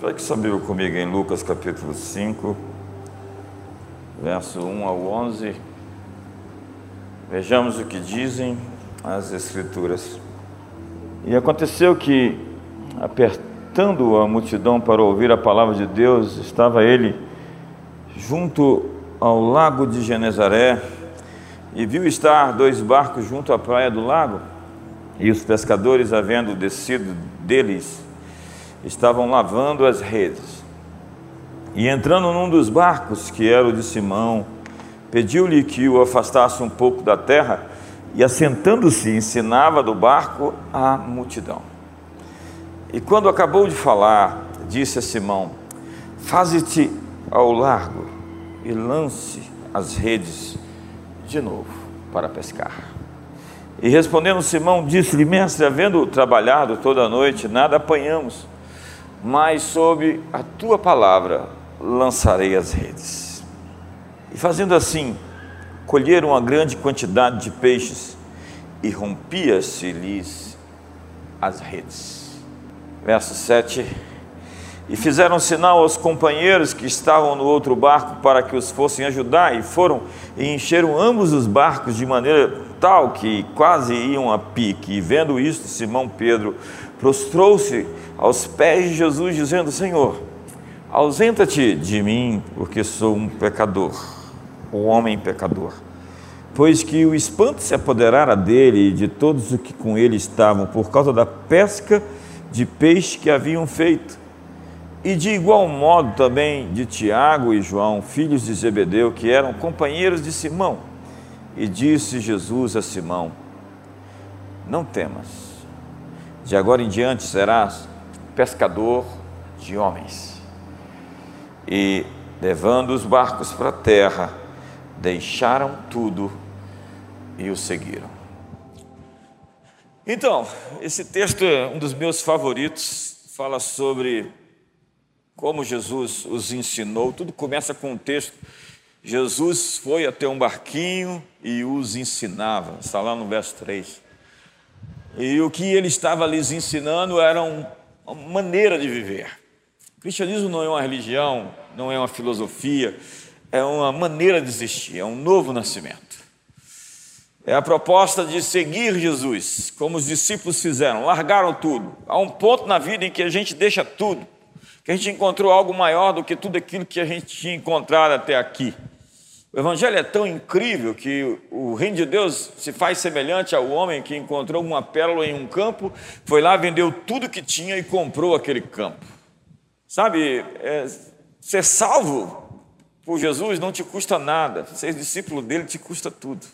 Pegue sua Bíblia comigo em Lucas capítulo 5, verso 1 ao 11. Vejamos o que dizem as Escrituras. E aconteceu que, apertando a multidão para ouvir a palavra de Deus, estava ele junto ao lago de Genezaré e viu estar dois barcos junto à praia do lago. E os pescadores, havendo descido deles, estavam lavando as redes. E entrando num dos barcos, que era o de Simão, pediu-lhe que o afastasse um pouco da terra, e assentando-se, ensinava do barco a multidão. E quando acabou de falar, disse a Simão: Faze-te ao largo e lance as redes de novo para pescar. E respondendo Simão, disse-lhe: Mestre, havendo trabalhado toda a noite, nada apanhamos mas sob a tua palavra lançarei as redes. E fazendo assim, colheram uma grande quantidade de peixes e rompia-se-lhes as redes. Verso 7. E fizeram sinal aos companheiros que estavam no outro barco para que os fossem ajudar, e foram e encheram ambos os barcos de maneira tal que quase iam a pique. E vendo isto, Simão Pedro prostrou-se aos pés de Jesus, dizendo: Senhor, ausenta-te de mim, porque sou um pecador, um homem pecador. Pois que o espanto se apoderara dele e de todos os que com ele estavam, por causa da pesca de peixe que haviam feito. E de igual modo também de Tiago e João, filhos de Zebedeu, que eram companheiros de Simão. E disse Jesus a Simão: Não temas, de agora em diante serás pescador de homens. E, levando os barcos para a terra, deixaram tudo e o seguiram. Então, esse texto é um dos meus favoritos, fala sobre como Jesus os ensinou. Tudo começa com um texto. Jesus foi até um barquinho e os ensinava, está lá no verso 3. E o que ele estava lhes ensinando era um maneira de viver. O cristianismo não é uma religião, não é uma filosofia, é uma maneira de existir, é um novo nascimento. É a proposta de seguir Jesus, como os discípulos fizeram, largaram tudo. Há um ponto na vida em que a gente deixa tudo, que a gente encontrou algo maior do que tudo aquilo que a gente tinha encontrado até aqui. O Evangelho é tão incrível que o reino de Deus se faz semelhante ao homem que encontrou uma pérola em um campo, foi lá, vendeu tudo que tinha e comprou aquele campo. Sabe, é, ser salvo por Jesus não te custa nada, ser discípulo dele te custa tudo.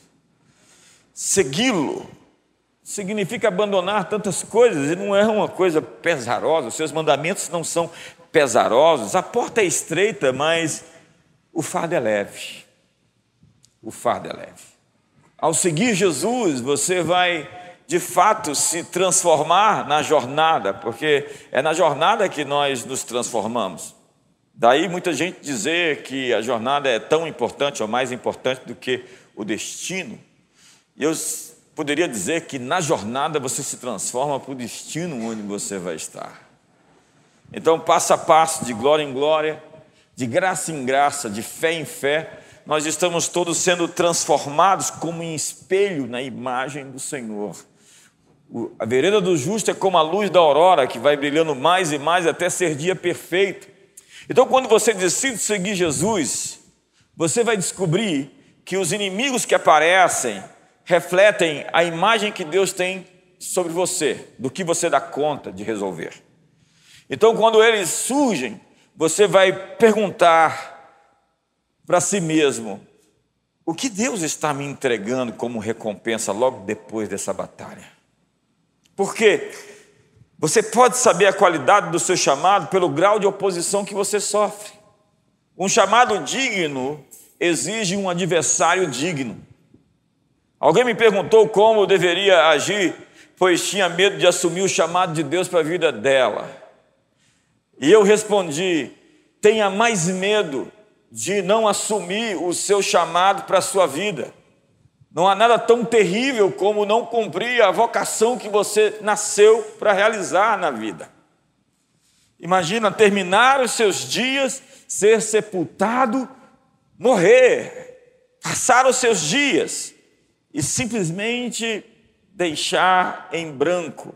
Segui-lo significa abandonar tantas coisas e não é uma coisa pesarosa, os seus mandamentos não são pesarosos, a porta é estreita, mas o fardo é leve o fardo é leve. Ao seguir Jesus, você vai de fato se transformar na jornada, porque é na jornada que nós nos transformamos. Daí muita gente dizer que a jornada é tão importante ou mais importante do que o destino. Eu poderia dizer que na jornada você se transforma para o destino onde você vai estar. Então, passo a passo, de glória em glória, de graça em graça, de fé em fé, nós estamos todos sendo transformados como em espelho na imagem do Senhor. A vereda do justo é como a luz da aurora, que vai brilhando mais e mais até ser dia perfeito. Então, quando você decide seguir Jesus, você vai descobrir que os inimigos que aparecem refletem a imagem que Deus tem sobre você, do que você dá conta de resolver. Então, quando eles surgem, você vai perguntar para si mesmo: o que Deus está me entregando como recompensa logo depois dessa batalha? Porque você pode saber a qualidade do seu chamado pelo grau de oposição que você sofre. Um chamado digno exige um adversário digno. Alguém me perguntou como eu deveria agir, pois tinha medo de assumir o chamado de Deus para a vida dela. E eu respondi: tenha mais medo de não assumir o seu chamado para a sua vida. Não há nada tão terrível como não cumprir a vocação que você nasceu para realizar na vida. Imagina terminar os seus dias, ser sepultado, morrer, passar os seus dias e simplesmente deixar em branco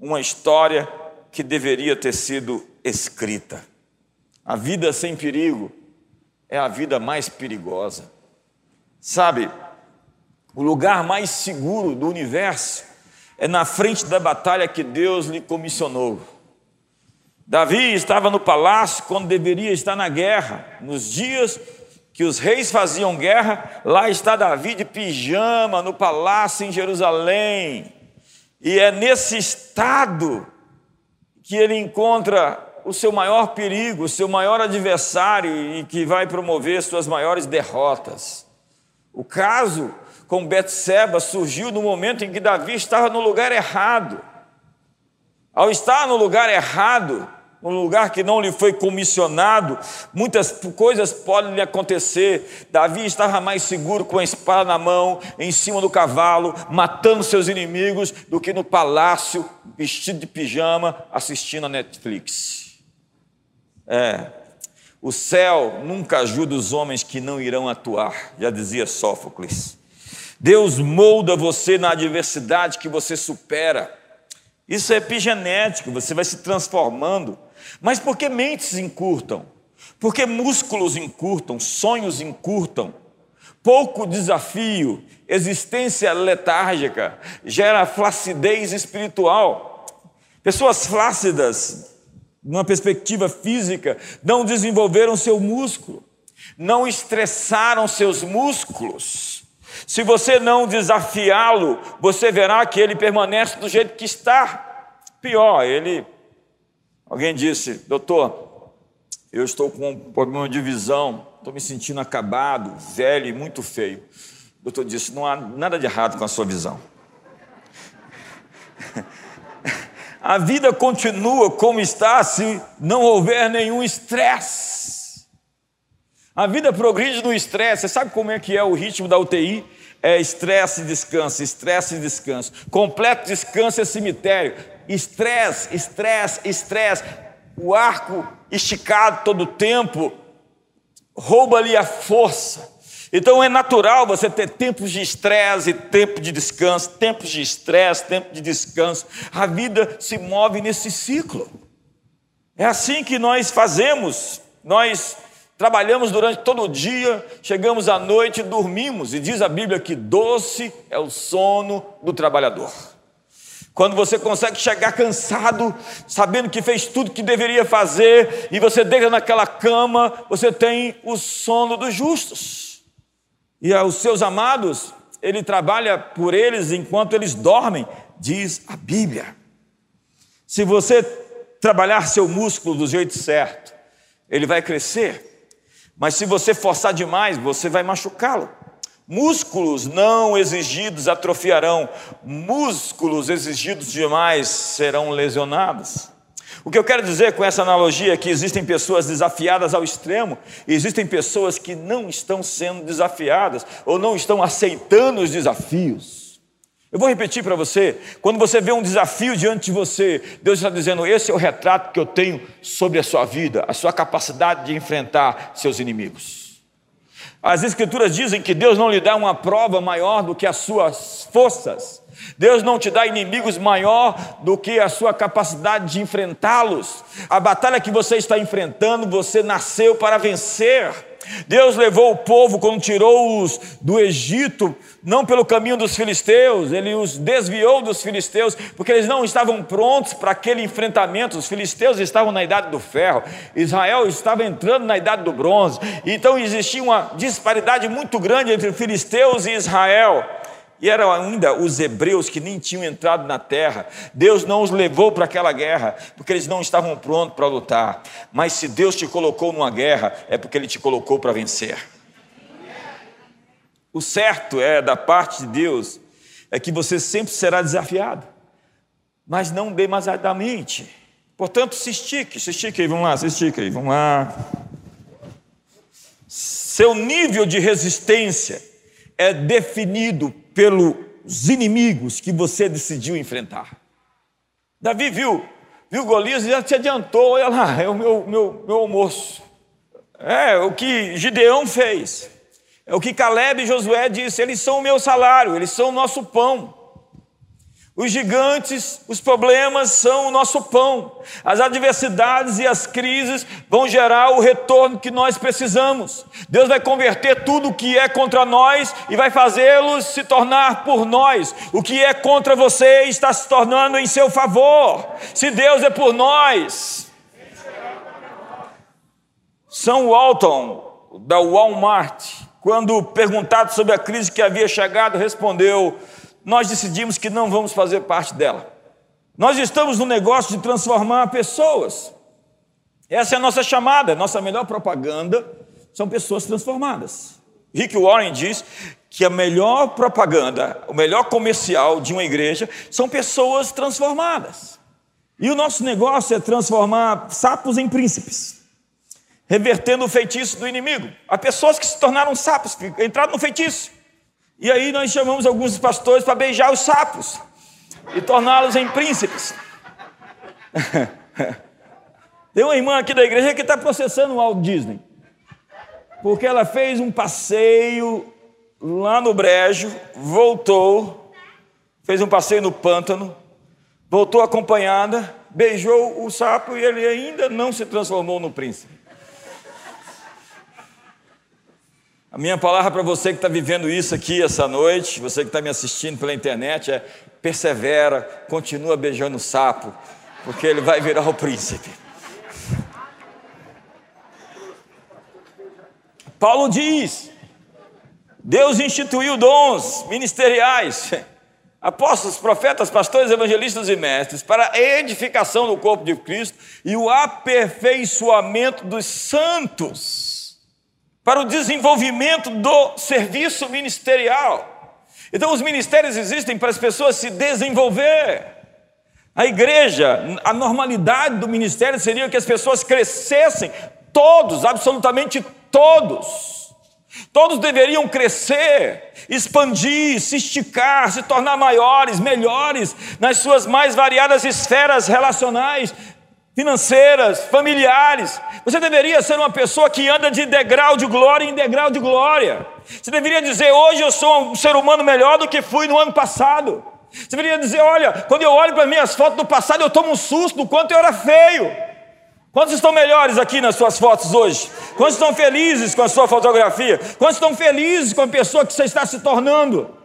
uma história que deveria ter sido escrita. A vida sem perigo é a vida mais perigosa. Sabe, o lugar mais seguro do universo é na frente da batalha que Deus lhe comissionou. Davi estava no palácio quando deveria estar na guerra. Nos dias que os reis faziam guerra, lá está Davi de pijama no palácio em Jerusalém. E é nesse estado que ele encontra o seu maior perigo, o seu maior adversário e que vai promover suas maiores derrotas. O caso com Betseba surgiu no momento em que Davi estava no lugar errado. Ao estar no lugar errado, um lugar que não lhe foi comissionado, muitas coisas podem lhe acontecer. Davi estava mais seguro com a espada na mão, em cima do cavalo, matando seus inimigos, do que no palácio, vestido de pijama, assistindo a Netflix. É, o céu nunca ajuda os homens que não irão atuar, já dizia Sófocles. Deus molda você na adversidade que você supera. Isso é epigenético, você vai se transformando. Mas por que mentes encurtam? Porque músculos encurtam, sonhos encurtam. Pouco desafio, existência letárgica, gera flacidez espiritual. Pessoas flácidas, numa perspectiva física, não desenvolveram seu músculo, não estressaram seus músculos. Se você não desafiá-lo, você verá que ele permanece do jeito que está. Pior, ele Alguém disse, doutor, eu estou com um problema de visão, estou me sentindo acabado, velho e muito feio. O doutor disse, não há nada de errado com a sua visão. A vida continua como está se não houver nenhum estresse. A vida progride no estresse. Você sabe como é que é o ritmo da UTI? É estresse e descanso, estresse e descanso. Completo descanso é cemitério estresse, estresse, estresse, o arco esticado todo o tempo, rouba-lhe a força. Então é natural você ter tempos de estresse tempo de descanso, tempos de estresse, tempo de descanso. A vida se move nesse ciclo. É assim que nós fazemos. Nós trabalhamos durante todo o dia, chegamos à noite e dormimos. E diz a Bíblia que doce é o sono do trabalhador. Quando você consegue chegar cansado, sabendo que fez tudo que deveria fazer, e você deita naquela cama, você tem o sono dos justos. E aos seus amados, ele trabalha por eles enquanto eles dormem, diz a Bíblia. Se você trabalhar seu músculo do jeito certo, ele vai crescer. Mas se você forçar demais, você vai machucá-lo. Músculos não exigidos atrofiarão, músculos exigidos demais serão lesionados. O que eu quero dizer com essa analogia é que existem pessoas desafiadas ao extremo existem pessoas que não estão sendo desafiadas ou não estão aceitando os desafios. Eu vou repetir para você: quando você vê um desafio diante de você, Deus está dizendo: esse é o retrato que eu tenho sobre a sua vida, a sua capacidade de enfrentar seus inimigos. As Escrituras dizem que Deus não lhe dá uma prova maior do que as suas forças. Deus não te dá inimigos maior do que a sua capacidade de enfrentá-los. A batalha que você está enfrentando, você nasceu para vencer. Deus levou o povo quando tirou-os do Egito, não pelo caminho dos filisteus, ele os desviou dos filisteus, porque eles não estavam prontos para aquele enfrentamento. Os filisteus estavam na idade do ferro, Israel estava entrando na idade do bronze, então existia uma disparidade muito grande entre filisteus e Israel. E eram ainda os hebreus que nem tinham entrado na terra. Deus não os levou para aquela guerra, porque eles não estavam prontos para lutar. Mas se Deus te colocou numa guerra, é porque Ele te colocou para vencer. O certo é, da parte de Deus, é que você sempre será desafiado, mas não demasiadamente. Portanto, se estique, se estique aí, vamos lá, se estique aí, vamos lá. Seu nível de resistência é definido pelos inimigos que você decidiu enfrentar. Davi viu viu Golias e já se adiantou, olha lá, é o meu, meu, meu almoço. É o que Gideão fez. É o que Caleb e Josué disse, eles são o meu salário, eles são o nosso pão. Os gigantes, os problemas são o nosso pão. As adversidades e as crises vão gerar o retorno que nós precisamos. Deus vai converter tudo o que é contra nós e vai fazê-los se tornar por nós. O que é contra você está se tornando em seu favor. Se Deus é por nós. São Walton, da Walmart, quando perguntado sobre a crise que havia chegado, respondeu nós decidimos que não vamos fazer parte dela. Nós estamos no negócio de transformar pessoas. Essa é a nossa chamada, nossa melhor propaganda são pessoas transformadas. Rick Warren diz que a melhor propaganda, o melhor comercial de uma igreja são pessoas transformadas. E o nosso negócio é transformar sapos em príncipes, revertendo o feitiço do inimigo. Há pessoas que se tornaram sapos, entraram no feitiço. E aí nós chamamos alguns pastores para beijar os sapos e torná-los em príncipes. Tem uma irmã aqui da igreja que está processando o Walt Disney, porque ela fez um passeio lá no Brejo, voltou, fez um passeio no pântano, voltou acompanhada, beijou o sapo e ele ainda não se transformou no príncipe. A minha palavra para você que está vivendo isso aqui essa noite, você que está me assistindo pela internet, é persevera, continua beijando o sapo, porque ele vai virar o príncipe. Paulo diz: Deus instituiu dons ministeriais, apóstolos, profetas, pastores, evangelistas e mestres, para a edificação do corpo de Cristo e o aperfeiçoamento dos santos para o desenvolvimento do serviço ministerial. Então, os ministérios existem para as pessoas se desenvolver. A igreja, a normalidade do ministério seria que as pessoas crescessem, todos, absolutamente todos. Todos deveriam crescer, expandir, se esticar, se tornar maiores, melhores nas suas mais variadas esferas relacionais, financeiras, familiares. Você deveria ser uma pessoa que anda de degrau de glória em degrau de glória. Você deveria dizer: hoje eu sou um ser humano melhor do que fui no ano passado. Você deveria dizer: olha, quando eu olho para minhas fotos do passado, eu tomo um susto do quanto eu era feio. Quantos estão melhores aqui nas suas fotos hoje? Quantos estão felizes com a sua fotografia? Quantos estão felizes com a pessoa que você está se tornando?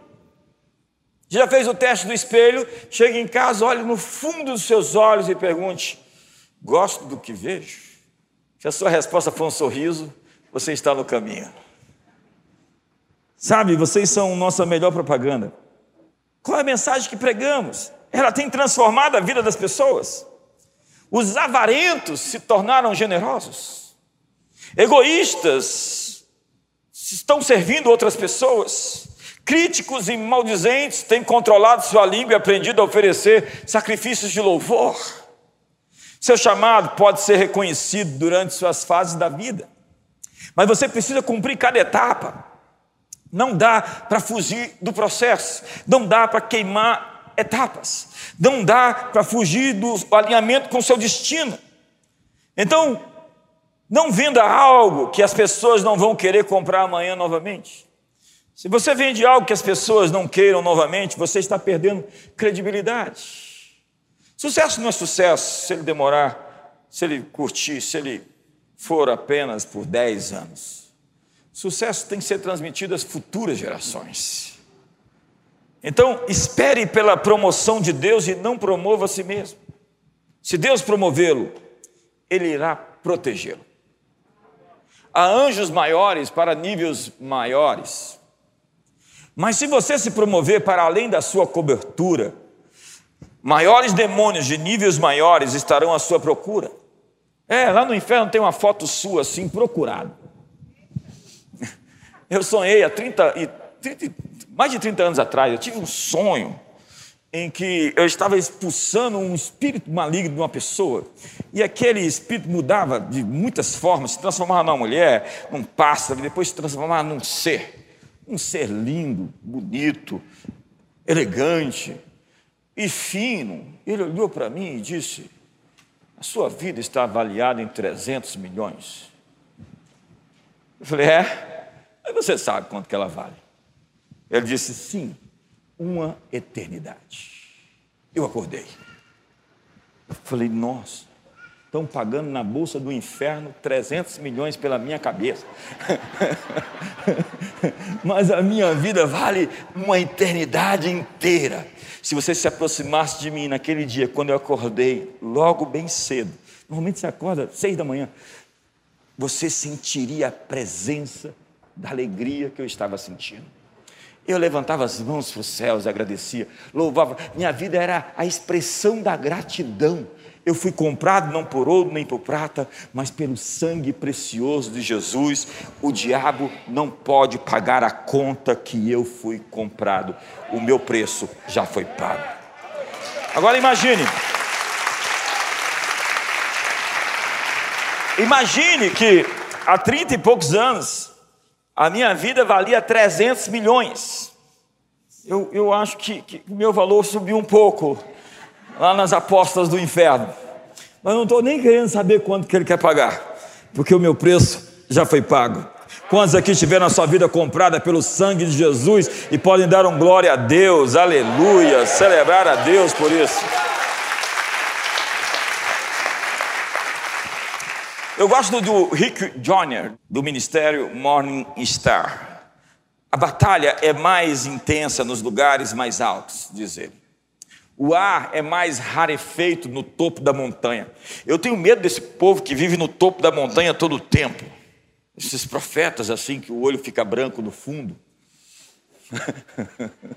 Já fez o teste do espelho? Chega em casa, olhe no fundo dos seus olhos e pergunte: Gosto do que vejo? Se a sua resposta for um sorriso, você está no caminho. Sabe, vocês são nossa melhor propaganda. Qual é a mensagem que pregamos? Ela tem transformado a vida das pessoas. Os avarentos se tornaram generosos. Egoístas estão servindo outras pessoas. Críticos e maldizentes têm controlado sua língua e aprendido a oferecer sacrifícios de louvor. Seu chamado pode ser reconhecido durante suas fases da vida, mas você precisa cumprir cada etapa. Não dá para fugir do processo, não dá para queimar etapas, não dá para fugir do alinhamento com seu destino. Então, não venda algo que as pessoas não vão querer comprar amanhã novamente. Se você vende algo que as pessoas não queiram novamente, você está perdendo credibilidade. Sucesso não é sucesso se ele demorar, se ele curtir, se ele for apenas por 10 anos. Sucesso tem que ser transmitido às futuras gerações. Então, espere pela promoção de Deus e não promova a si mesmo. Se Deus promovê-lo, ele irá protegê-lo. Há anjos maiores para níveis maiores. Mas se você se promover para além da sua cobertura, Maiores demônios de níveis maiores estarão à sua procura. É, lá no inferno tem uma foto sua assim, procurado. Eu sonhei há 30, e 30, mais de 30 anos atrás, eu tive um sonho em que eu estava expulsando um espírito maligno de uma pessoa, e aquele espírito mudava de muitas formas, se transformava numa mulher, num pássaro, e depois se transformava num ser, um ser lindo, bonito, elegante, e fino, ele olhou para mim e disse: sua vida está avaliada em 300 milhões. Eu falei: É? Aí você sabe quanto que ela vale. Ele disse: Sim, uma eternidade. Eu acordei. Eu falei: Nossa estão pagando na bolsa do inferno 300 milhões pela minha cabeça. Mas a minha vida vale uma eternidade inteira. Se você se aproximasse de mim naquele dia, quando eu acordei, logo bem cedo, normalmente você acorda seis da manhã, você sentiria a presença da alegria que eu estava sentindo. Eu levantava as mãos para os céus, agradecia, louvava. Minha vida era a expressão da gratidão eu fui comprado não por ouro nem por prata, mas pelo sangue precioso de Jesus. O diabo não pode pagar a conta que eu fui comprado. O meu preço já foi pago. Agora imagine. Imagine que há 30 e poucos anos a minha vida valia 300 milhões. Eu, eu acho que, o meu valor subiu um pouco lá nas apostas do inferno. Mas não estou nem querendo saber quanto que ele quer pagar, porque o meu preço já foi pago. Quantos aqui tiveram a sua vida comprada pelo sangue de Jesus e podem dar um glória a Deus, aleluia, celebrar a Deus por isso? Eu gosto do Rick Joyner, do ministério Morning Star. A batalha é mais intensa nos lugares mais altos, diz ele. O ar é mais rarefeito no topo da montanha. Eu tenho medo desse povo que vive no topo da montanha todo o tempo. Esses profetas assim que o olho fica branco no fundo.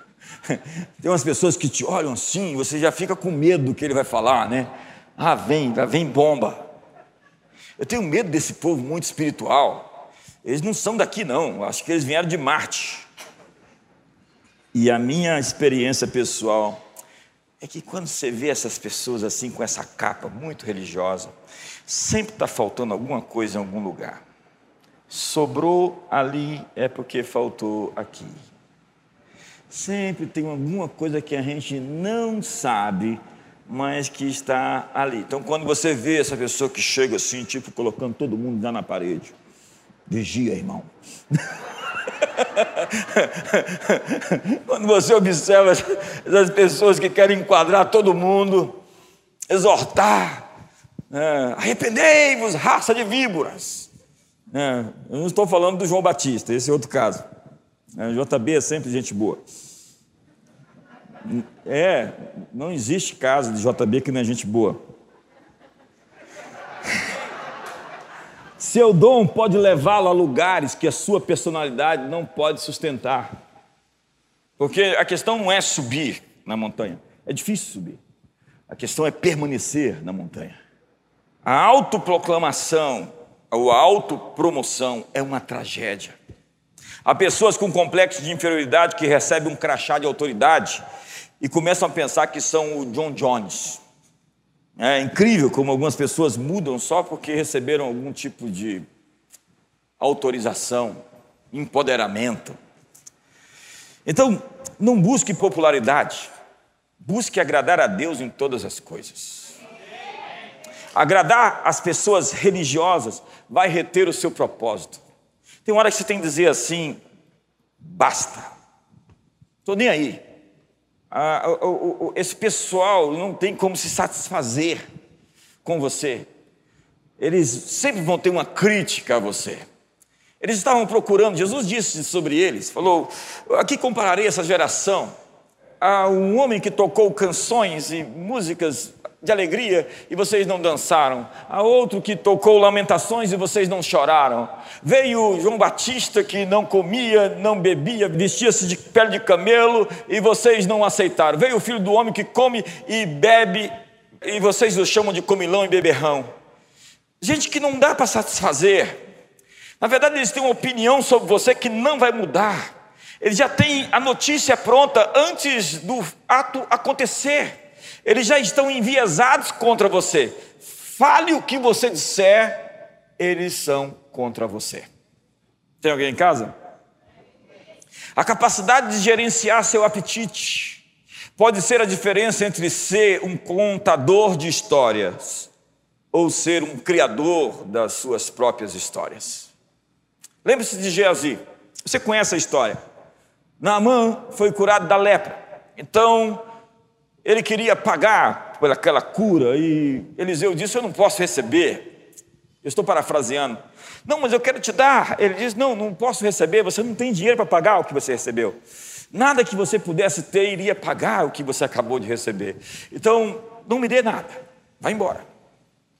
Tem umas pessoas que te olham assim, você já fica com medo do que ele vai falar, né? Ah, vem, vem bomba. Eu tenho medo desse povo muito espiritual. Eles não são daqui, não. Acho que eles vieram de Marte. E a minha experiência pessoal é que quando você vê essas pessoas assim, com essa capa muito religiosa, sempre está faltando alguma coisa em algum lugar. Sobrou ali é porque faltou aqui. Sempre tem alguma coisa que a gente não sabe, mas que está ali. Então, quando você vê essa pessoa que chega assim, tipo, colocando todo mundo lá na parede, vigia, irmão. Quando você observa essas pessoas que querem enquadrar todo mundo, exortar, é, arrependei-vos, raça de víboras. É, eu não estou falando do João Batista, esse é outro caso. É, JB é sempre gente boa. É, não existe caso de JB que não é gente boa. Seu dom pode levá-lo a lugares que a sua personalidade não pode sustentar. Porque a questão não é subir na montanha, é difícil subir. A questão é permanecer na montanha. A autoproclamação ou a autopromoção é uma tragédia. Há pessoas com complexo de inferioridade que recebem um crachá de autoridade e começam a pensar que são o John Jones. É incrível como algumas pessoas mudam só porque receberam algum tipo de autorização, empoderamento. Então, não busque popularidade, busque agradar a Deus em todas as coisas. Agradar as pessoas religiosas vai reter o seu propósito. Tem hora que você tem que dizer assim: basta, estou nem aí esse pessoal não tem como se satisfazer com você. Eles sempre vão ter uma crítica a você. Eles estavam procurando, Jesus disse sobre eles, falou: aqui compararei essa geração a um homem que tocou canções e músicas de alegria e vocês não dançaram. Há outro que tocou lamentações e vocês não choraram. Veio João Batista que não comia, não bebia, vestia-se de pele de camelo e vocês não aceitaram. Veio o filho do homem que come e bebe e vocês o chamam de comilão e beberrão. Gente que não dá para satisfazer. Na verdade, eles têm uma opinião sobre você que não vai mudar. Eles já têm a notícia pronta antes do ato acontecer eles já estão enviesados contra você. Fale o que você disser, eles são contra você. Tem alguém em casa? A capacidade de gerenciar seu apetite pode ser a diferença entre ser um contador de histórias ou ser um criador das suas próprias histórias. Lembre-se de Geazi, você conhece a história. Naamã foi curado da lepra, então ele queria pagar por aquela cura e Eliseu disse: Eu não posso receber. Eu estou parafraseando. Não, mas eu quero te dar. Ele diz: Não, não posso receber, você não tem dinheiro para pagar o que você recebeu. Nada que você pudesse ter iria pagar o que você acabou de receber. Então, não me dê nada, vai embora.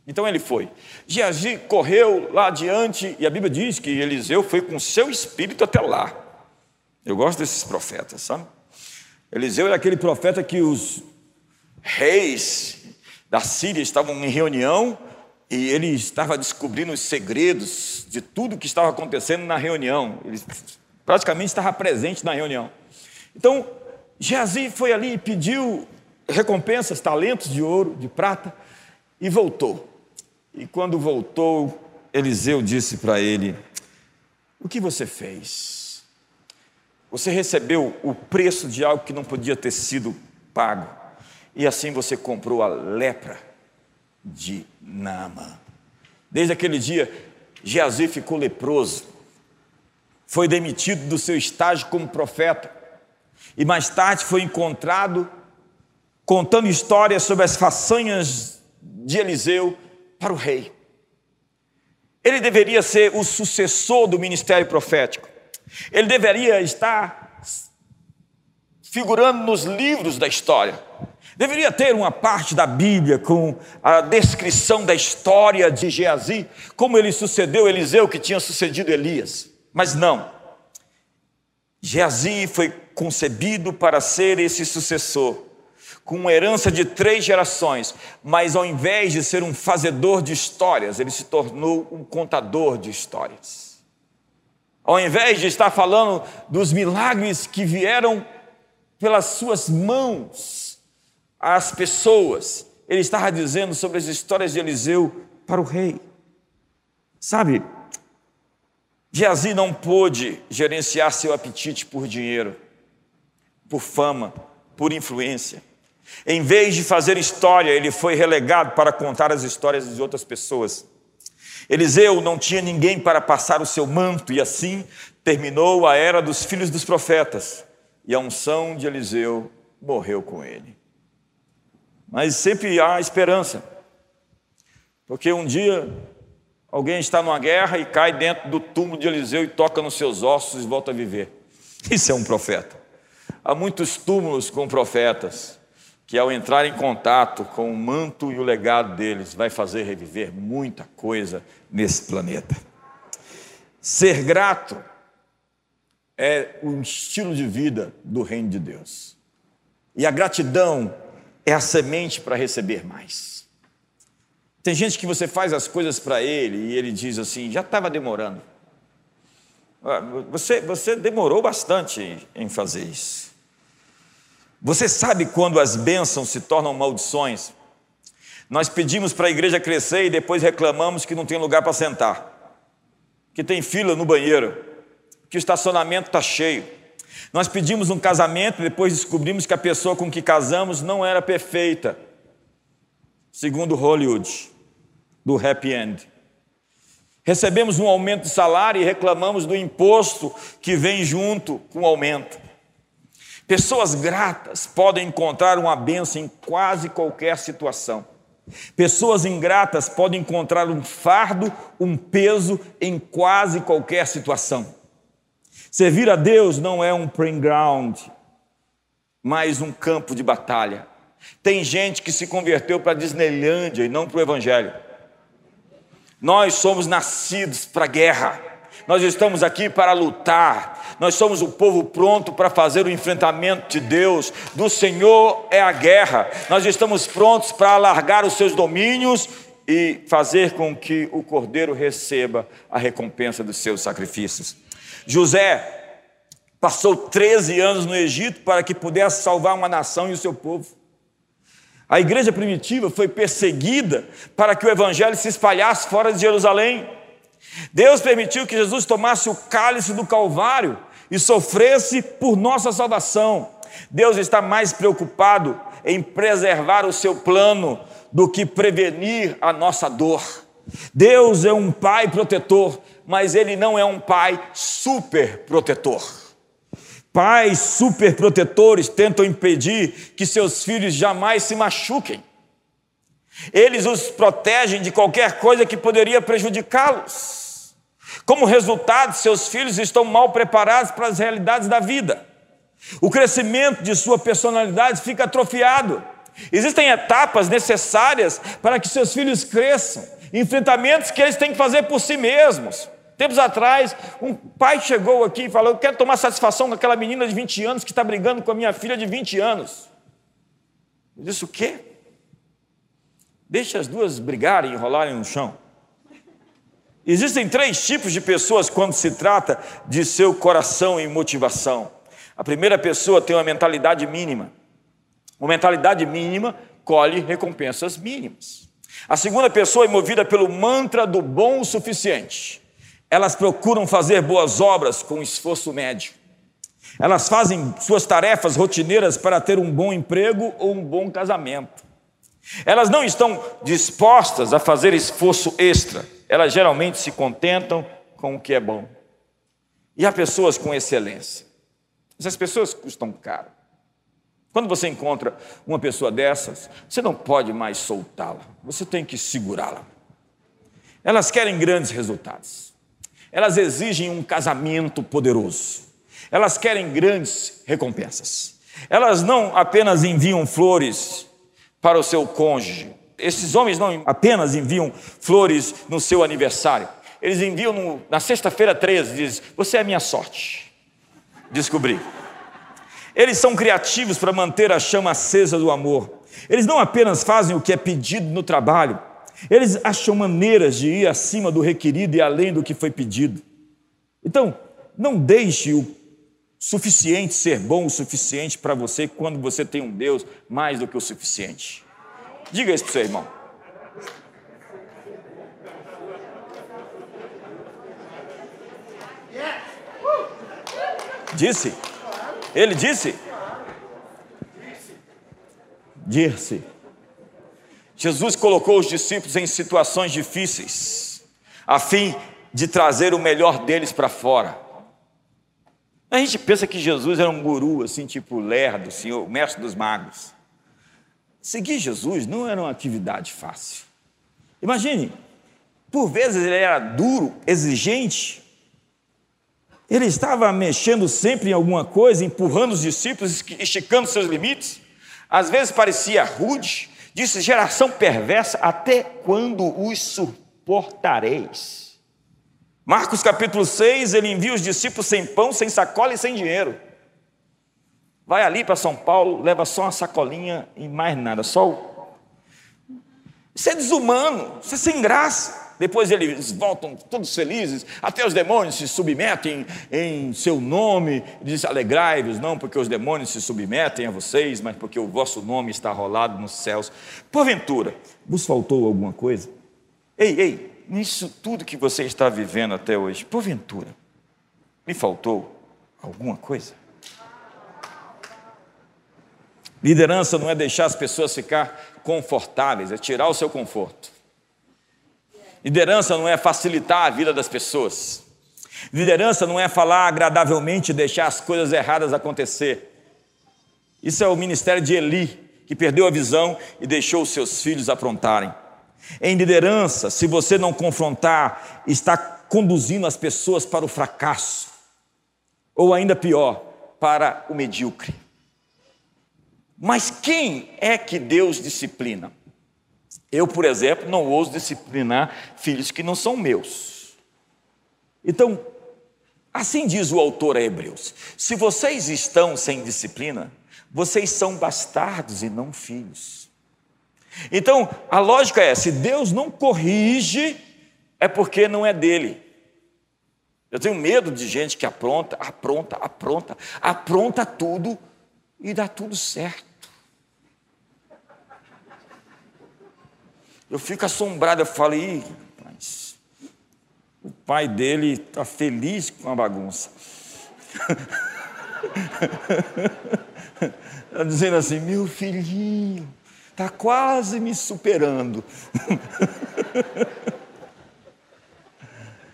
Então ele foi. Geazi correu lá adiante, e a Bíblia diz que Eliseu foi com seu espírito até lá. Eu gosto desses profetas, sabe? Eliseu era aquele profeta que os reis da Síria estavam em reunião e ele estava descobrindo os segredos de tudo que estava acontecendo na reunião. Ele praticamente estava presente na reunião. Então, Geazi foi ali e pediu recompensas, talentos de ouro, de prata, e voltou. E quando voltou, Eliseu disse para ele: O que você fez? Você recebeu o preço de algo que não podia ter sido pago, e assim você comprou a lepra de Naamã. Desde aquele dia, Geazi ficou leproso, foi demitido do seu estágio como profeta, e mais tarde foi encontrado contando histórias sobre as façanhas de Eliseu para o rei. Ele deveria ser o sucessor do ministério profético. Ele deveria estar figurando nos livros da história. Deveria ter uma parte da Bíblia com a descrição da história de Geazi, como ele sucedeu Eliseu, que tinha sucedido Elias. Mas não. Geazi foi concebido para ser esse sucessor com uma herança de três gerações, mas ao invés de ser um fazedor de histórias, ele se tornou um contador de histórias. Ao invés de estar falando dos milagres que vieram pelas suas mãos às pessoas, ele estava dizendo sobre as histórias de Eliseu para o rei. Sabe, Geazi não pôde gerenciar seu apetite por dinheiro, por fama, por influência. Em vez de fazer história, ele foi relegado para contar as histórias de outras pessoas. Eliseu não tinha ninguém para passar o seu manto, e assim terminou a era dos filhos dos profetas, e a unção de Eliseu morreu com ele. Mas sempre há esperança, porque um dia alguém está numa guerra e cai dentro do túmulo de Eliseu e toca nos seus ossos e volta a viver. Isso é um profeta. Há muitos túmulos com profetas que ao entrar em contato com o manto e o legado deles, vai fazer reviver muita coisa nesse planeta. Ser grato é o estilo de vida do reino de Deus. E a gratidão é a semente para receber mais. Tem gente que você faz as coisas para ele e ele diz assim: já estava demorando. Ah, você, você demorou bastante em fazer isso. Você sabe quando as bênçãos se tornam maldições? Nós pedimos para a igreja crescer e depois reclamamos que não tem lugar para sentar, que tem fila no banheiro, que o estacionamento está cheio. Nós pedimos um casamento e depois descobrimos que a pessoa com que casamos não era perfeita, segundo Hollywood, do happy end. Recebemos um aumento de salário e reclamamos do imposto que vem junto com o aumento. Pessoas gratas podem encontrar uma bênção em quase qualquer situação. Pessoas ingratas podem encontrar um fardo, um peso em quase qualquer situação. Servir a Deus não é um playground, mas um campo de batalha. Tem gente que se converteu para a Disneylândia e não para o Evangelho. Nós somos nascidos para a guerra. Nós estamos aqui para lutar. Nós somos o povo pronto para fazer o enfrentamento de Deus. Do Senhor é a guerra. Nós estamos prontos para alargar os seus domínios e fazer com que o cordeiro receba a recompensa dos seus sacrifícios. José passou 13 anos no Egito para que pudesse salvar uma nação e o seu povo. A igreja primitiva foi perseguida para que o evangelho se espalhasse fora de Jerusalém. Deus permitiu que Jesus tomasse o cálice do Calvário e sofresse por nossa salvação. Deus está mais preocupado em preservar o seu plano do que prevenir a nossa dor. Deus é um pai protetor, mas ele não é um pai super protetor. Pais super protetores tentam impedir que seus filhos jamais se machuquem. Eles os protegem de qualquer coisa que poderia prejudicá-los. Como resultado, seus filhos estão mal preparados para as realidades da vida. O crescimento de sua personalidade fica atrofiado. Existem etapas necessárias para que seus filhos cresçam, enfrentamentos que eles têm que fazer por si mesmos. Tempos atrás, um pai chegou aqui e falou: Eu quero tomar satisfação daquela menina de 20 anos que está brigando com a minha filha de 20 anos. Eu disse: O quê? Deixa as duas brigarem e rolarem no chão. Existem três tipos de pessoas quando se trata de seu coração e motivação. A primeira pessoa tem uma mentalidade mínima. Uma mentalidade mínima colhe recompensas mínimas. A segunda pessoa é movida pelo mantra do bom o suficiente. Elas procuram fazer boas obras com esforço médio. Elas fazem suas tarefas rotineiras para ter um bom emprego ou um bom casamento. Elas não estão dispostas a fazer esforço extra. Elas geralmente se contentam com o que é bom. E há pessoas com excelência. Essas pessoas custam caro. Quando você encontra uma pessoa dessas, você não pode mais soltá-la, você tem que segurá-la. Elas querem grandes resultados, elas exigem um casamento poderoso, elas querem grandes recompensas. Elas não apenas enviam flores para o seu cônjuge, esses homens não apenas enviam flores no seu aniversário, eles enviam no, na sexta-feira 13, diz: Você é a minha sorte descobrir. Eles são criativos para manter a chama acesa do amor. Eles não apenas fazem o que é pedido no trabalho, eles acham maneiras de ir acima do requerido e além do que foi pedido. Então, não deixe o suficiente ser bom o suficiente para você quando você tem um Deus mais do que o suficiente. Diga isso para o seu irmão. Disse? Ele disse? Disse. Jesus colocou os discípulos em situações difíceis, a fim de trazer o melhor deles para fora. A gente pensa que Jesus era um guru, assim, tipo lerdo, assim, o mestre dos magos. Seguir Jesus não era uma atividade fácil. Imagine, por vezes ele era duro, exigente, ele estava mexendo sempre em alguma coisa, empurrando os discípulos, esticando seus limites. Às vezes parecia rude, disse: geração perversa, até quando os suportareis? Marcos capítulo 6, ele envia os discípulos sem pão, sem sacola e sem dinheiro. Vai ali para São Paulo, leva só uma sacolinha e mais nada, só o. Isso é desumano, isso é sem graça. Depois eles voltam todos felizes, até os demônios se submetem em seu nome. Diz: Alegrai-vos, não porque os demônios se submetem a vocês, mas porque o vosso nome está rolado nos céus. Porventura, vos faltou alguma coisa? Ei, ei, nisso tudo que você está vivendo até hoje, porventura, me faltou alguma coisa? Liderança não é deixar as pessoas ficar confortáveis, é tirar o seu conforto. Liderança não é facilitar a vida das pessoas. Liderança não é falar agradavelmente e deixar as coisas erradas acontecer. Isso é o ministério de Eli, que perdeu a visão e deixou os seus filhos aprontarem. Em liderança, se você não confrontar, está conduzindo as pessoas para o fracasso, ou ainda pior, para o medíocre. Mas quem é que Deus disciplina? Eu, por exemplo, não ouso disciplinar filhos que não são meus. Então, assim diz o autor a Hebreus: se vocês estão sem disciplina, vocês são bastardos e não filhos. Então, a lógica é: se Deus não corrige, é porque não é dele. Eu tenho medo de gente que apronta, apronta, apronta, apronta tudo e dá tudo certo. Eu fico assombrado, eu falei, mas o pai dele está feliz com a bagunça. Está dizendo assim, meu filhinho, está quase me superando.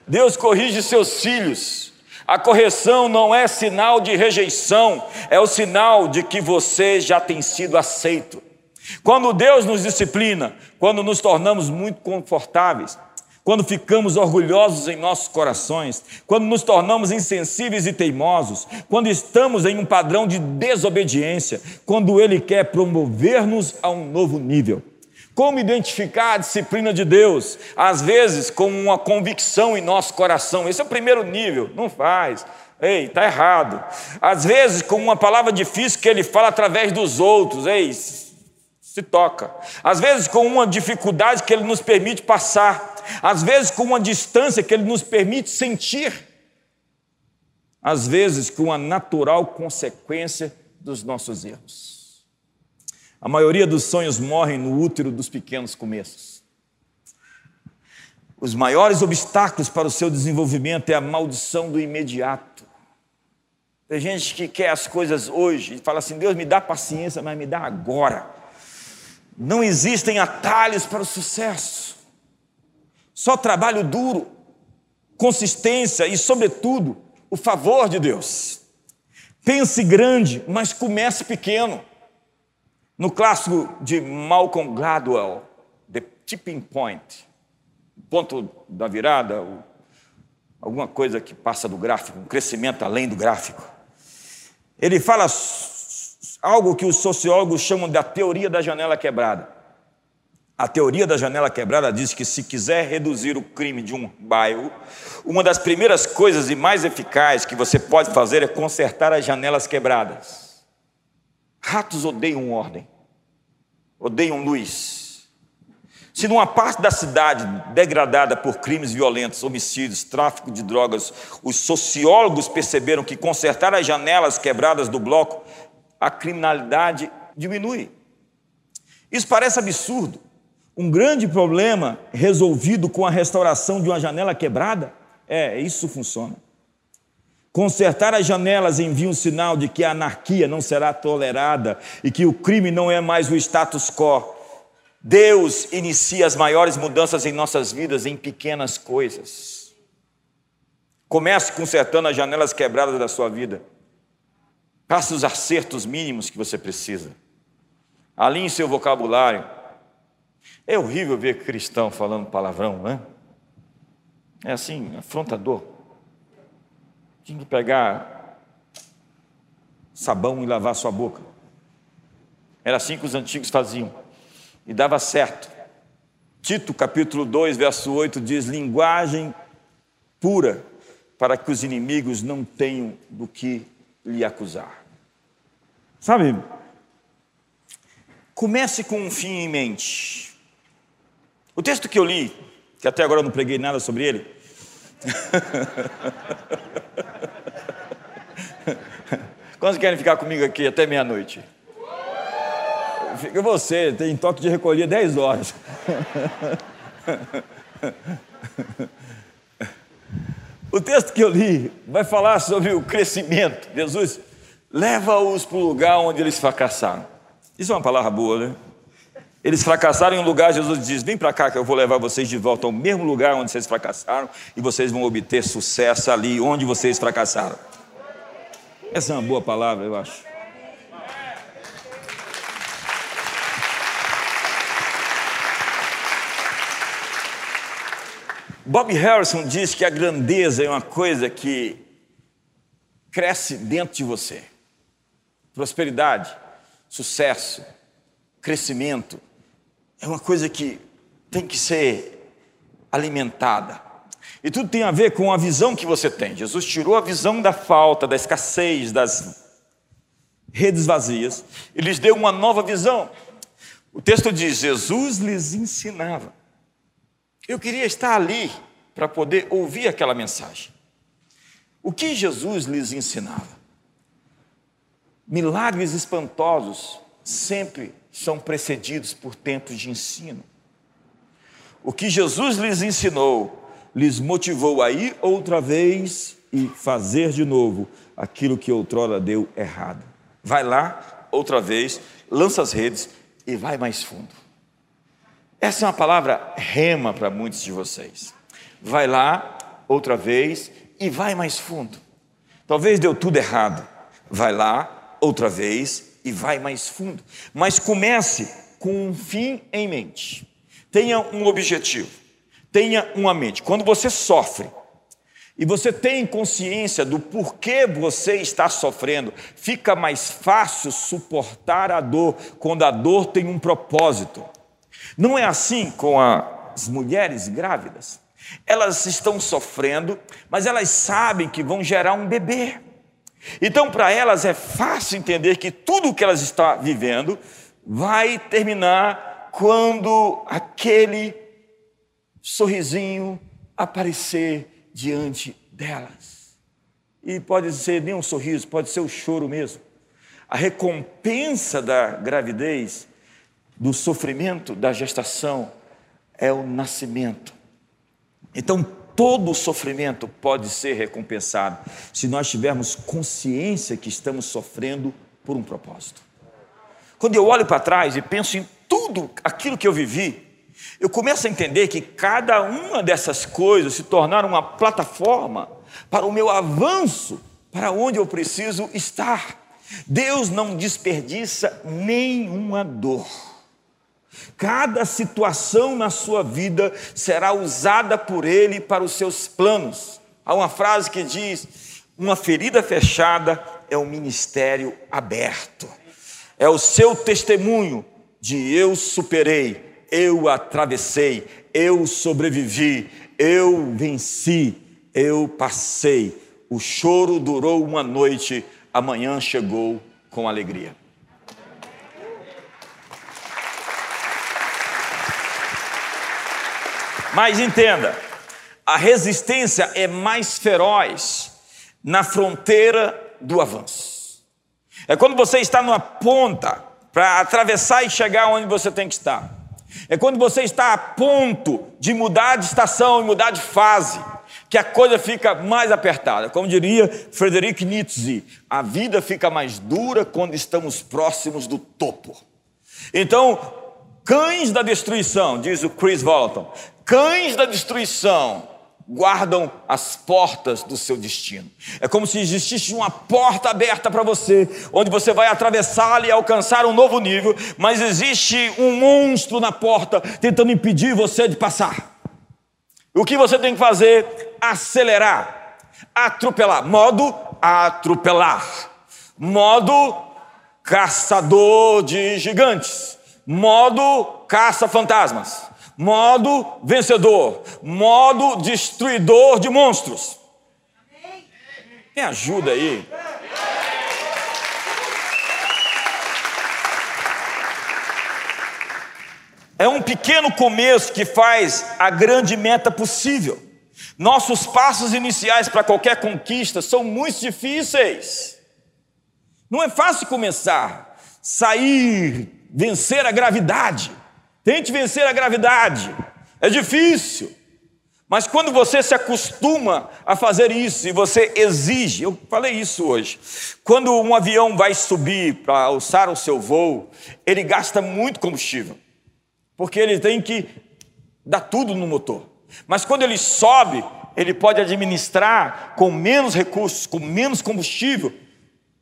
Deus corrige seus filhos. A correção não é sinal de rejeição, é o sinal de que você já tem sido aceito. Quando Deus nos disciplina, quando nos tornamos muito confortáveis, quando ficamos orgulhosos em nossos corações, quando nos tornamos insensíveis e teimosos, quando estamos em um padrão de desobediência, quando Ele quer promover-nos a um novo nível. Como identificar a disciplina de Deus? Às vezes, com uma convicção em nosso coração. Esse é o primeiro nível. Não faz. Ei, está errado. Às vezes, com uma palavra difícil que ele fala através dos outros. Ei, se toca. Às vezes, com uma dificuldade que ele nos permite passar. Às vezes, com uma distância que ele nos permite sentir. Às vezes, com a natural consequência dos nossos erros. A maioria dos sonhos morrem no útero dos pequenos começos. Os maiores obstáculos para o seu desenvolvimento é a maldição do imediato. Tem gente que quer as coisas hoje e fala assim: Deus me dá paciência, mas me dá agora. Não existem atalhos para o sucesso, só trabalho duro, consistência e, sobretudo, o favor de Deus. Pense grande, mas comece pequeno. No clássico de Malcolm Gladwell, The Tipping Point, ponto da virada, alguma coisa que passa do gráfico, um crescimento além do gráfico. Ele fala algo que os sociólogos chamam da teoria da janela quebrada. A teoria da janela quebrada diz que se quiser reduzir o crime de um bairro, uma das primeiras coisas e mais eficazes que você pode fazer é consertar as janelas quebradas. Ratos odeiam ordem, odeiam luz. Se numa parte da cidade degradada por crimes violentos, homicídios, tráfico de drogas, os sociólogos perceberam que consertar as janelas quebradas do bloco, a criminalidade diminui. Isso parece absurdo. Um grande problema resolvido com a restauração de uma janela quebrada? É, isso funciona. Consertar as janelas envia um sinal de que a anarquia não será tolerada e que o crime não é mais o status quo. Deus inicia as maiores mudanças em nossas vidas em pequenas coisas. Comece consertando as janelas quebradas da sua vida. Faça os acertos mínimos que você precisa. Alinhe seu vocabulário. É horrível ver cristão falando palavrão, né? É assim, afrontador. Tinha que pegar sabão e lavar sua boca. Era assim que os antigos faziam. E dava certo. Tito, capítulo 2, verso 8, diz: linguagem pura, para que os inimigos não tenham do que lhe acusar. Sabe, comece com um fim em mente. O texto que eu li, que até agora eu não preguei nada sobre ele, Quantos querem ficar comigo aqui até meia-noite? Fica você, tem toque de recolher 10 horas. O texto que eu li vai falar sobre o crescimento. Jesus leva-os para o lugar onde eles fracassaram. Isso é uma palavra boa, né? Eles fracassaram em um lugar, Jesus diz: Vem para cá que eu vou levar vocês de volta ao mesmo lugar onde vocês fracassaram e vocês vão obter sucesso ali onde vocês fracassaram. Essa é uma boa palavra, eu acho. Bob Harrison diz que a grandeza é uma coisa que cresce dentro de você. Prosperidade, sucesso, crescimento é uma coisa que tem que ser alimentada. E tudo tem a ver com a visão que você tem. Jesus tirou a visão da falta, da escassez, das redes vazias e lhes deu uma nova visão. O texto diz: Jesus lhes ensinava. Eu queria estar ali para poder ouvir aquela mensagem. O que Jesus lhes ensinava? Milagres espantosos sempre são precedidos por tempos de ensino. O que Jesus lhes ensinou, lhes motivou a ir outra vez e fazer de novo aquilo que outrora deu errado. Vai lá, outra vez, lança as redes, e vai mais fundo. Essa é uma palavra rema para muitos de vocês. Vai lá, outra vez, e vai mais fundo. Talvez deu tudo errado. Vai lá, outra vez, e vai mais fundo. Mas comece com um fim em mente. Tenha um objetivo. Tenha uma mente. Quando você sofre, e você tem consciência do porquê você está sofrendo, fica mais fácil suportar a dor quando a dor tem um propósito. Não é assim com as mulheres grávidas. Elas estão sofrendo, mas elas sabem que vão gerar um bebê. Então, para elas é fácil entender que tudo o que elas estão vivendo vai terminar quando aquele sorrisinho aparecer diante delas. E pode ser nem um sorriso, pode ser o choro mesmo. A recompensa da gravidez do sofrimento da gestação é o nascimento. Então, todo o sofrimento pode ser recompensado se nós tivermos consciência que estamos sofrendo por um propósito. Quando eu olho para trás e penso em tudo aquilo que eu vivi, eu começo a entender que cada uma dessas coisas se tornaram uma plataforma para o meu avanço, para onde eu preciso estar. Deus não desperdiça nenhuma dor. Cada situação na sua vida será usada por Ele para os seus planos. Há uma frase que diz: uma ferida fechada é um ministério aberto. É o seu testemunho de eu superei, eu atravessei, eu sobrevivi, eu venci, eu passei. O choro durou uma noite, amanhã chegou com alegria. Mas entenda, a resistência é mais feroz na fronteira do avanço. É quando você está numa ponta para atravessar e chegar onde você tem que estar. É quando você está a ponto de mudar de estação e mudar de fase, que a coisa fica mais apertada. Como diria Frederic Nietzsche, a vida fica mais dura quando estamos próximos do topo. Então, cães da destruição, diz o Chris Walton, cães da destruição guardam as portas do seu destino. É como se existisse uma porta aberta para você, onde você vai atravessá-la e alcançar um novo nível, mas existe um monstro na porta tentando impedir você de passar. O que você tem que fazer? Acelerar, atropelar. Modo atropelar. Modo caçador de gigantes. Modo caça-fantasmas modo vencedor, modo destruidor de monstros. Me ajuda aí. É um pequeno começo que faz a grande meta possível. Nossos passos iniciais para qualquer conquista são muito difíceis. Não é fácil começar, sair, vencer a gravidade. Tente vencer a gravidade. É difícil. Mas quando você se acostuma a fazer isso e você exige, eu falei isso hoje. Quando um avião vai subir para alçar o seu voo, ele gasta muito combustível. Porque ele tem que dar tudo no motor. Mas quando ele sobe, ele pode administrar com menos recursos, com menos combustível,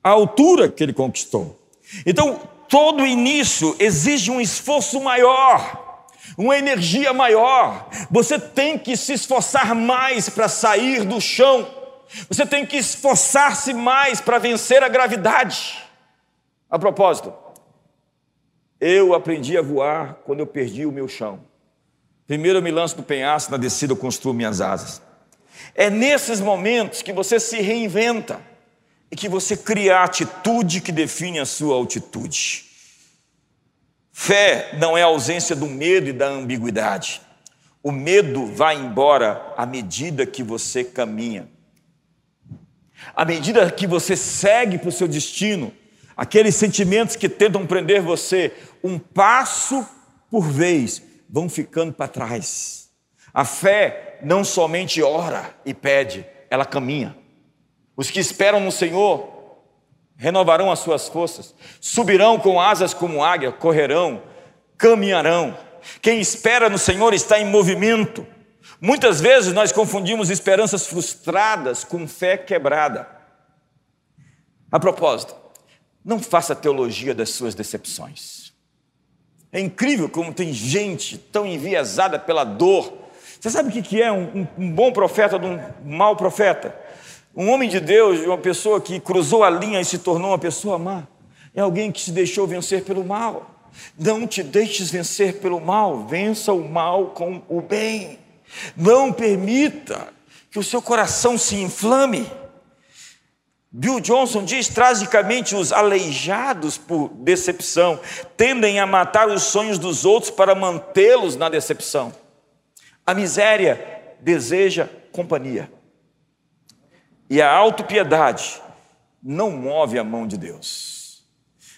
a altura que ele conquistou. Então, todo início exige um esforço maior, uma energia maior. Você tem que se esforçar mais para sair do chão. Você tem que esforçar-se mais para vencer a gravidade. A propósito, eu aprendi a voar quando eu perdi o meu chão. Primeiro eu me lanço do penhasco, na descida eu construo minhas asas. É nesses momentos que você se reinventa e que você cria a atitude que define a sua altitude. Fé não é a ausência do medo e da ambiguidade. O medo vai embora à medida que você caminha. À medida que você segue para o seu destino, aqueles sentimentos que tentam prender você, um passo por vez, vão ficando para trás. A fé não somente ora e pede, ela caminha. Os que esperam no Senhor renovarão as suas forças, subirão com asas como águia, correrão caminharão. Quem espera no Senhor está em movimento. Muitas vezes nós confundimos esperanças frustradas com fé quebrada. A propósito, não faça teologia das suas decepções. É incrível como tem gente tão enviesada pela dor. Você sabe o que é um, um bom profeta de um mau profeta? Um homem de Deus, uma pessoa que cruzou a linha e se tornou uma pessoa má, é alguém que se deixou vencer pelo mal. Não te deixes vencer pelo mal, vença o mal com o bem. Não permita que o seu coração se inflame. Bill Johnson diz: tragicamente, os aleijados por decepção tendem a matar os sonhos dos outros para mantê-los na decepção. A miséria deseja companhia. E a autopiedade não move a mão de Deus.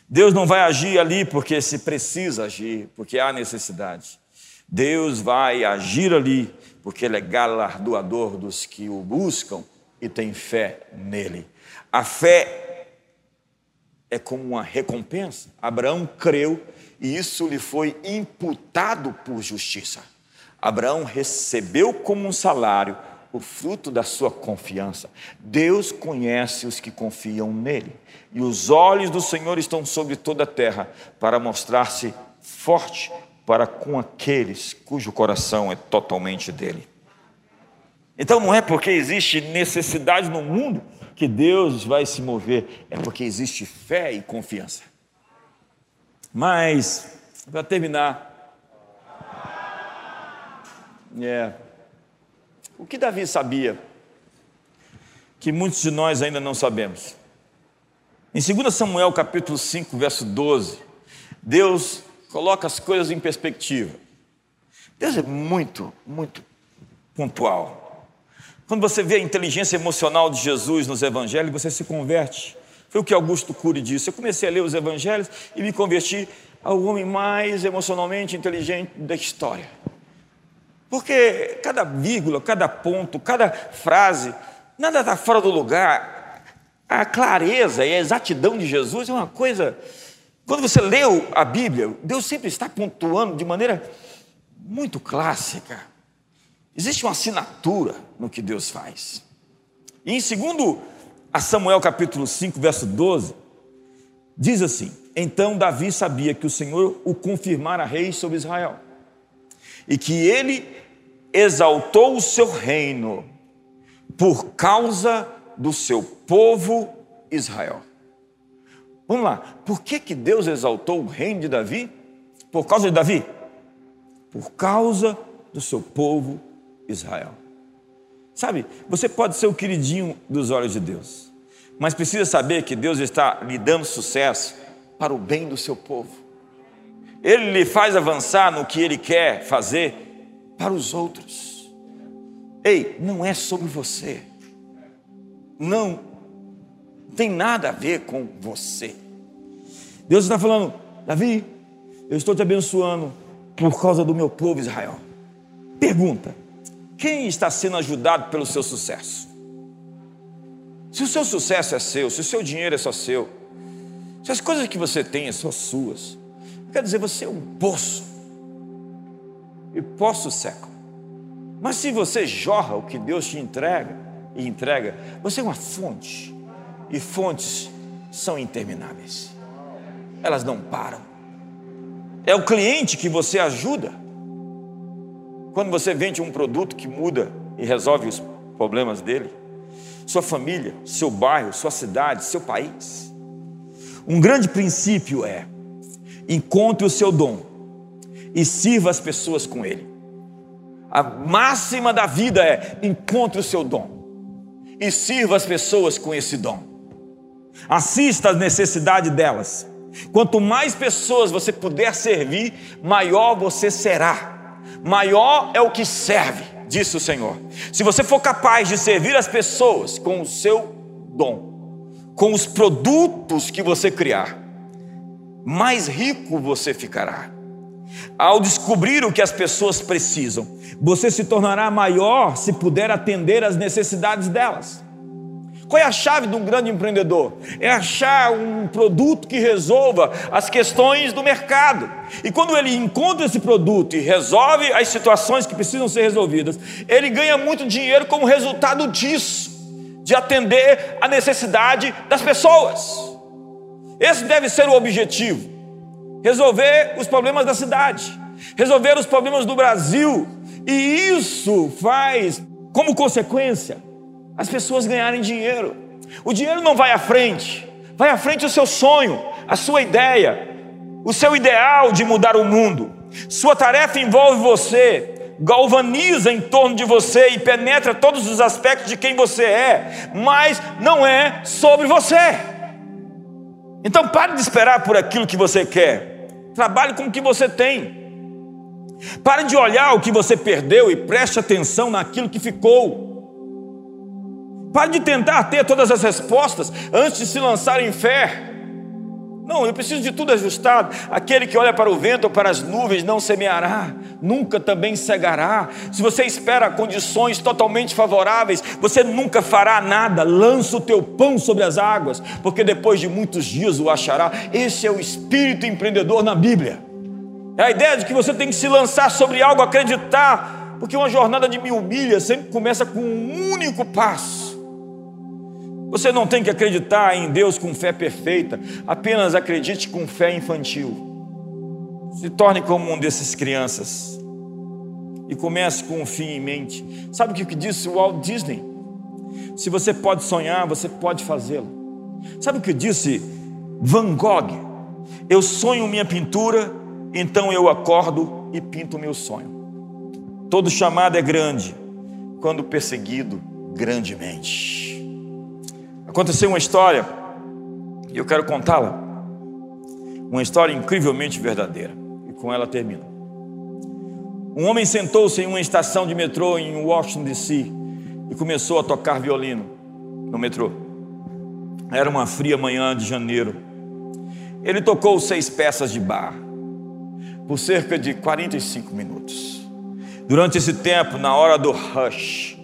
Deus não vai agir ali porque se precisa agir, porque há necessidade. Deus vai agir ali porque Ele é galardoador dos que o buscam e têm fé nele. A fé é como uma recompensa. Abraão creu e isso lhe foi imputado por justiça. Abraão recebeu como um salário o fruto da sua confiança. Deus conhece os que confiam nele, e os olhos do Senhor estão sobre toda a terra para mostrar-se forte para com aqueles cujo coração é totalmente dele. Então não é porque existe necessidade no mundo que Deus vai se mover, é porque existe fé e confiança. Mas, para terminar, é, o que Davi sabia, que muitos de nós ainda não sabemos. Em 2 Samuel capítulo 5, verso 12, Deus coloca as coisas em perspectiva. Deus é muito, muito pontual. Quando você vê a inteligência emocional de Jesus nos evangelhos, você se converte. Foi o que Augusto Cury disse. Eu comecei a ler os evangelhos e me converti ao homem mais emocionalmente inteligente da história. Porque cada vírgula, cada ponto, cada frase, nada está fora do lugar. A clareza e a exatidão de Jesus é uma coisa. Quando você leu a Bíblia, Deus sempre está pontuando de maneira muito clássica. Existe uma assinatura no que Deus faz. E em segundo a Samuel capítulo 5, verso 12, diz assim: Então Davi sabia que o Senhor o confirmara rei sobre Israel, e que ele exaltou o seu reino por causa do seu povo Israel. Vamos lá, por que, que Deus exaltou o reino de Davi? Por causa de Davi? Por causa do seu povo Israel. Sabe, você pode ser o queridinho dos olhos de Deus, mas precisa saber que Deus está lhe dando sucesso para o bem do seu povo. Ele lhe faz avançar no que ele quer fazer para os outros. Ei, não é sobre você. Não tem nada a ver com você. Deus está falando, Davi, eu estou te abençoando por causa do meu povo Israel. Pergunta: quem está sendo ajudado pelo seu sucesso? Se o seu sucesso é seu, se o seu dinheiro é só seu, se as coisas que você tem são suas, quer dizer, você é um poço, e seco. Mas se você jorra o que Deus te entrega e entrega, você é uma fonte, e fontes são intermináveis, elas não param. É o cliente que você ajuda quando você vende um produto que muda e resolve os problemas dele, sua família, seu bairro, sua cidade, seu país. Um grande princípio é: encontre o seu dom e sirva as pessoas com ele. A máxima da vida é: encontre o seu dom e sirva as pessoas com esse dom. Assista às necessidades delas. Quanto mais pessoas você puder servir, maior você será maior é o que serve, disse o Senhor. Se você for capaz de servir as pessoas com o seu dom, com os produtos que você criar, mais rico você ficará. Ao descobrir o que as pessoas precisam, você se tornará maior se puder atender às necessidades delas. Qual é a chave de um grande empreendedor? É achar um produto que resolva as questões do mercado. E quando ele encontra esse produto e resolve as situações que precisam ser resolvidas, ele ganha muito dinheiro como resultado disso, de atender a necessidade das pessoas. Esse deve ser o objetivo: resolver os problemas da cidade, resolver os problemas do Brasil. E isso faz, como consequência, as pessoas ganharem dinheiro. O dinheiro não vai à frente, vai à frente o seu sonho, a sua ideia, o seu ideal de mudar o mundo. Sua tarefa envolve você, galvaniza em torno de você e penetra todos os aspectos de quem você é, mas não é sobre você. Então pare de esperar por aquilo que você quer, trabalhe com o que você tem. Pare de olhar o que você perdeu e preste atenção naquilo que ficou. Pare de tentar ter todas as respostas antes de se lançar em fé. Não, eu preciso de tudo ajustado. Aquele que olha para o vento ou para as nuvens não semeará, nunca também cegará. Se você espera condições totalmente favoráveis, você nunca fará nada. Lança o teu pão sobre as águas, porque depois de muitos dias o achará. Esse é o espírito empreendedor na Bíblia. É a ideia de que você tem que se lançar sobre algo, acreditar, porque uma jornada de mil milhas sempre começa com um único passo. Você não tem que acreditar em Deus com fé perfeita, apenas acredite com fé infantil. Se torne como um desses crianças e comece com um fim em mente. Sabe o que disse o Walt Disney? Se você pode sonhar, você pode fazê-lo. Sabe o que disse Van Gogh? Eu sonho minha pintura, então eu acordo e pinto meu sonho. Todo chamado é grande, quando perseguido grandemente. Aconteceu uma história e eu quero contá-la. Uma história incrivelmente verdadeira. Com ela termino. Um homem sentou-se em uma estação de metrô em Washington DC e começou a tocar violino no metrô. Era uma fria manhã de janeiro. Ele tocou seis peças de bar por cerca de 45 minutos. Durante esse tempo, na hora do rush,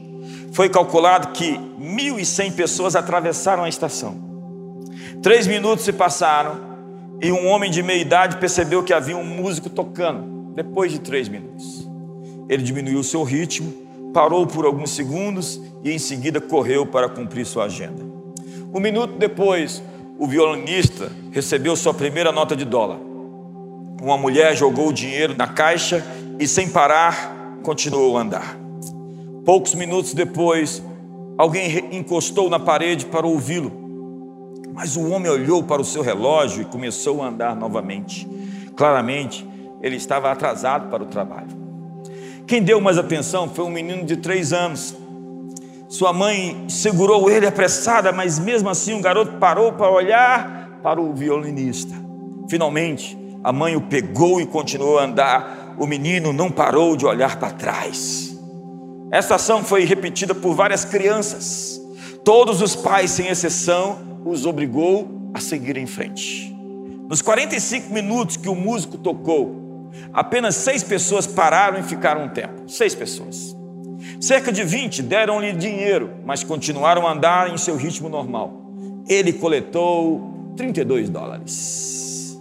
foi calculado que 1.100 pessoas atravessaram a estação. Três minutos se passaram e um homem de meia idade percebeu que havia um músico tocando. Depois de três minutos, ele diminuiu seu ritmo, parou por alguns segundos e em seguida correu para cumprir sua agenda. Um minuto depois, o violinista recebeu sua primeira nota de dólar. Uma mulher jogou o dinheiro na caixa e, sem parar, continuou a andar. Poucos minutos depois, alguém encostou na parede para ouvi-lo. Mas o homem olhou para o seu relógio e começou a andar novamente. Claramente, ele estava atrasado para o trabalho. Quem deu mais atenção foi um menino de três anos. Sua mãe segurou ele apressada, mas mesmo assim o garoto parou para olhar para o violinista. Finalmente, a mãe o pegou e continuou a andar. O menino não parou de olhar para trás. Essa ação foi repetida por várias crianças. Todos os pais, sem exceção, os obrigou a seguir em frente. Nos 45 minutos que o músico tocou, apenas seis pessoas pararam e ficaram um tempo. Seis pessoas. Cerca de 20 deram-lhe dinheiro, mas continuaram a andar em seu ritmo normal. Ele coletou 32 dólares.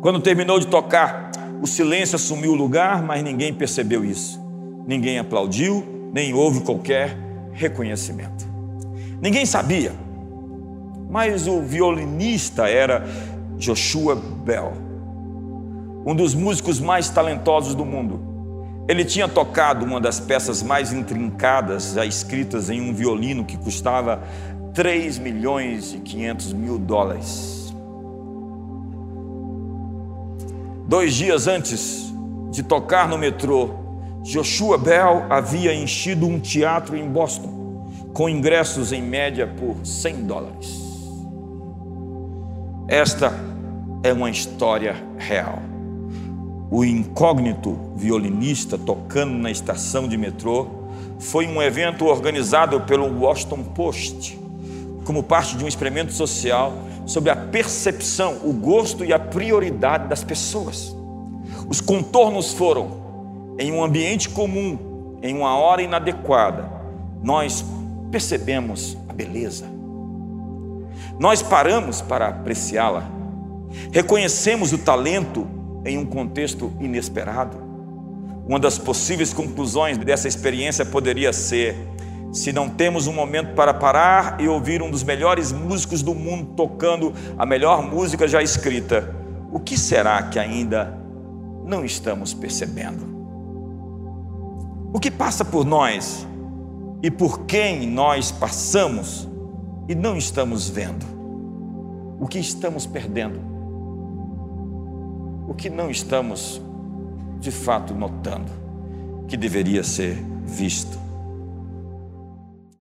Quando terminou de tocar, o silêncio assumiu o lugar, mas ninguém percebeu isso. Ninguém aplaudiu, nem houve qualquer reconhecimento. Ninguém sabia, mas o violinista era Joshua Bell, um dos músicos mais talentosos do mundo. Ele tinha tocado uma das peças mais intrincadas já escritas em um violino que custava 3 milhões e 500 mil dólares. Dois dias antes de tocar no metrô, Joshua Bell havia enchido um teatro em Boston, com ingressos em média por 100 dólares. Esta é uma história real. O incógnito violinista tocando na estação de metrô foi um evento organizado pelo Washington Post, como parte de um experimento social sobre a percepção, o gosto e a prioridade das pessoas. Os contornos foram em um ambiente comum, em uma hora inadequada, nós percebemos a beleza, Nós paramos para apreciá-la. Reconhecemos o talento em um contexto inesperado. Uma das possíveis conclusões dessa experiência poderia ser: se não temos um momento para parar e ouvir um dos melhores músicos do mundo tocando a melhor música já escrita, o que será que ainda não estamos percebendo? O que passa por nós e por quem nós passamos e não estamos vendo? O que estamos perdendo? O que não estamos de fato notando que deveria ser visto?